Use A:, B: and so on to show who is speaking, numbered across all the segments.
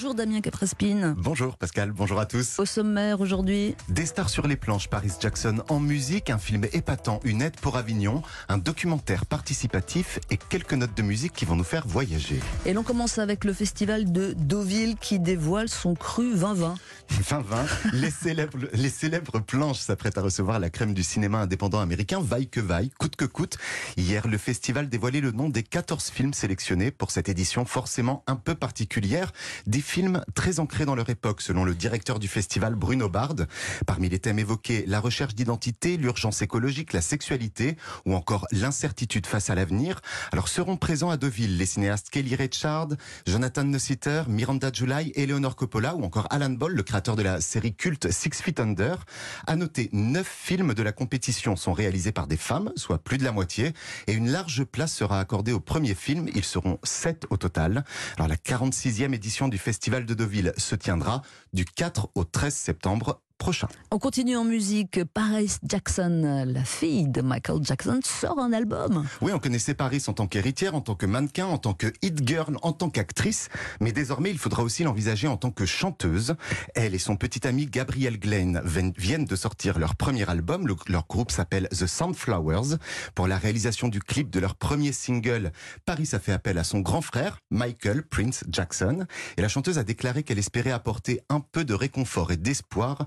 A: Bonjour Damien Caprespine.
B: Bonjour Pascal, bonjour à tous.
A: Au sommaire aujourd'hui.
B: Des stars sur les planches, Paris Jackson en musique, un film épatant, une aide pour Avignon, un documentaire participatif et quelques notes de musique qui vont nous faire voyager.
A: Et l'on commence avec le festival de Deauville qui dévoile son cru 2020.
B: 2020, les célèbres, les célèbres planches s'apprêtent à recevoir la crème du cinéma indépendant américain, vaille que vaille, coûte que coûte. Hier, le festival dévoilait le nom des 14 films sélectionnés pour cette édition forcément un peu particulière. Des films très ancrés dans leur époque, selon le directeur du festival Bruno Bard. Parmi les thèmes évoqués, la recherche d'identité, l'urgence écologique, la sexualité ou encore l'incertitude face à l'avenir. Alors seront présents à Deauville les cinéastes Kelly Richard, Jonathan Nossiter, Miranda July, Eleanor Coppola ou encore Alan Ball, le créateur de la série culte Six Feet Under. À noter, neuf films de la compétition sont réalisés par des femmes, soit plus de la moitié, et une large place sera accordée au premier film. Ils seront sept au total. Alors la 46e édition du Festival de Deauville se tiendra du 4 au 13 septembre prochain.
A: On continue en musique. Paris Jackson, la fille de Michael Jackson, sort un album.
B: Oui, on connaissait Paris en tant qu'héritière, en tant que mannequin, en tant que hit girl, en tant qu'actrice. Mais désormais, il faudra aussi l'envisager en tant que chanteuse. Elle et son petit ami Gabriel Glenn viennent de sortir leur premier album. leur groupe s'appelle The Sunflowers. Pour la réalisation du clip de leur premier single, Paris a fait appel à son grand frère, Michael Prince Jackson. Et la chanteuse a déclaré qu'elle espérait apporter un peu de réconfort et d'espoir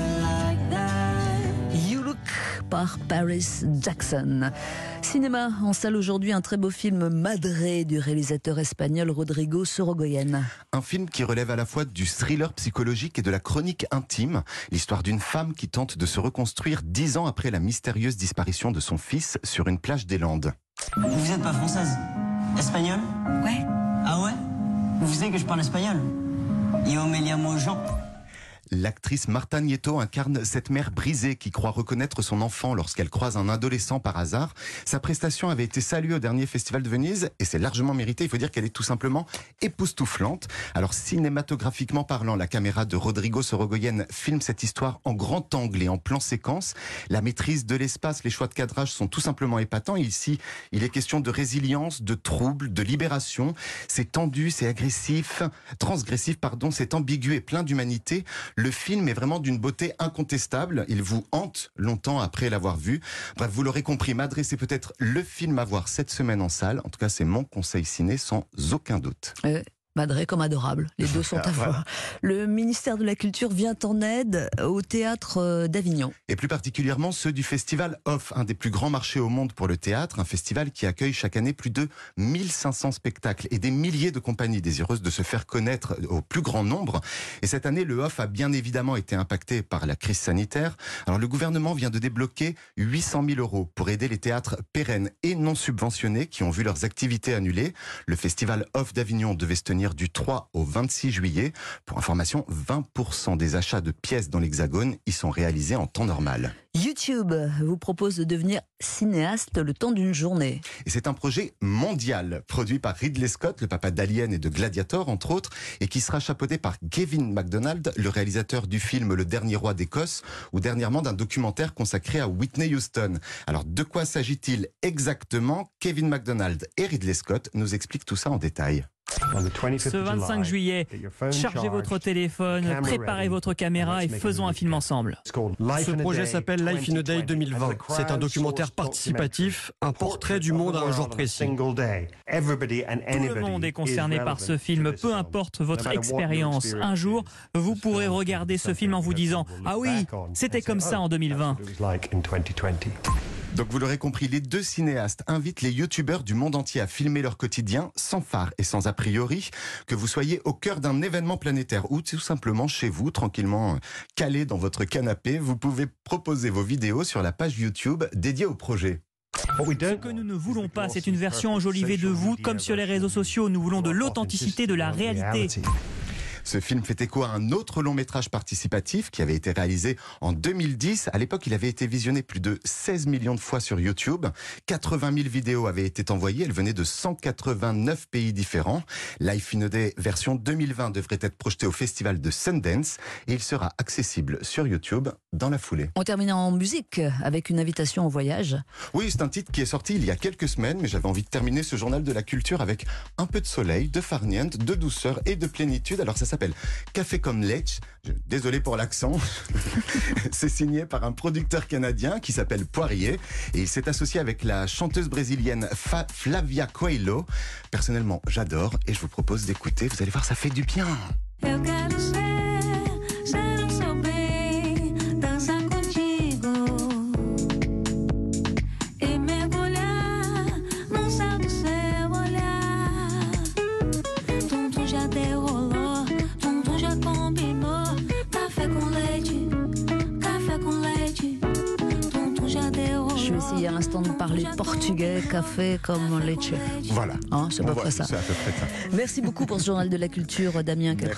A: par Paris Jackson. Cinéma en salle aujourd'hui, un très beau film Madré du réalisateur espagnol Rodrigo Sorogoyen.
B: Un film qui relève à la fois du thriller psychologique et de la chronique intime, l'histoire d'une femme qui tente de se reconstruire dix ans après la mystérieuse disparition de son fils sur une plage des Landes.
C: Vous n'êtes pas française? Espagnole?
A: Ouais.
C: Ah ouais? Vous savez que je parle espagnol? Yo me llamo Jean.
B: L'actrice Marta Nieto incarne cette mère brisée qui croit reconnaître son enfant lorsqu'elle croise un adolescent par hasard. Sa prestation avait été saluée au dernier festival de Venise et c'est largement mérité. Il faut dire qu'elle est tout simplement époustouflante. Alors cinématographiquement parlant, la caméra de Rodrigo Sorogoyen filme cette histoire en grand angle et en plan séquence. La maîtrise de l'espace, les choix de cadrage sont tout simplement épatants. Ici, il est question de résilience, de trouble, de libération. C'est tendu, c'est agressif, transgressif, pardon, c'est ambigu et plein d'humanité. Le film est vraiment d'une beauté incontestable. Il vous hante longtemps après l'avoir vu. Bref, vous l'aurez compris, Madré, c'est peut-être le film à voir cette semaine en salle. En tout cas, c'est mon conseil ciné sans aucun doute.
A: Euh, Madré comme adorable. Les deux sont à voir. Le ministère de la Culture vient en aide au théâtre euh, d'Avignon.
B: Et plus particulièrement ceux du festival Off, un des plus grands marchés au monde pour le théâtre, un festival qui accueille chaque année plus de 1500 spectacles et des milliers de compagnies désireuses de se faire connaître au plus grand nombre. Et cette année, le Off a bien évidemment été impacté par la crise sanitaire. Alors le gouvernement vient de débloquer 800 000 euros pour aider les théâtres pérennes et non subventionnés qui ont vu leurs activités annulées. Le festival Off d'Avignon devait se tenir du 3 au 26 juillet. Pour information, 20% des achats de pièces dans l'Hexagone y sont réalisés en temps normal.
A: YouTube vous propose de devenir cinéaste le temps d'une journée.
B: Et c'est un projet mondial, produit par Ridley Scott, le papa d'Alien et de Gladiator, entre autres, et qui sera chapeauté par Kevin MacDonald, le réalisateur du film Le Dernier Roi d'Écosse, ou dernièrement d'un documentaire consacré à Whitney Houston. Alors, de quoi s'agit-il exactement? Kevin MacDonald et Ridley Scott nous expliquent tout ça en détail.
D: Ce 25 juillet, chargez votre téléphone, préparez votre caméra et faisons un film ensemble.
E: Ce projet s'appelle Life in a Day 2020. C'est un documentaire participatif, un portrait du monde à un jour précis. Tout
D: le monde est concerné par ce film, peu importe votre expérience. Un jour, vous pourrez regarder ce film en vous disant ⁇ Ah oui, c'était comme ça en 2020 ⁇
B: donc vous l'aurez compris, les deux cinéastes invitent les youtubeurs du monde entier à filmer leur quotidien sans phare et sans a priori, que vous soyez au cœur d'un événement planétaire ou tout simplement chez vous, tranquillement calé dans votre canapé, vous pouvez proposer vos vidéos sur la page YouTube dédiée au projet.
D: Ce que nous ne voulons pas, c'est une version enjolivée de vous, comme sur les réseaux sociaux. Nous voulons de l'authenticité, de la réalité.
B: Ce film fait écho à un autre long métrage participatif qui avait été réalisé en 2010. À l'époque, il avait été visionné plus de 16 millions de fois sur YouTube. 80 000 vidéos avaient été envoyées. Elles venaient de 189 pays différents. Life in a Day version 2020 devrait être projeté au festival de Sundance et il sera accessible sur YouTube dans la foulée.
A: On termine en musique avec une invitation au voyage.
B: Oui, c'est un titre qui est sorti il y a quelques semaines, mais j'avais envie de terminer ce journal de la culture avec un peu de soleil, de farniente, de douceur et de plénitude. Alors ça s'appelle Café comme Lech. Désolé pour l'accent. c'est signé par un producteur canadien qui s'appelle Poirier et il s'est associé avec la chanteuse brésilienne Flavia Coelho. Personnellement, j'adore et je vous propose d'écouter. Vous allez voir, ça fait du bien.
A: À l'instant de parler portugais, café comme leche.
B: Voilà.
A: Hein, c'est à peu près ça.
B: Merci
A: beaucoup pour ce journal de la culture, Damien Caprespin.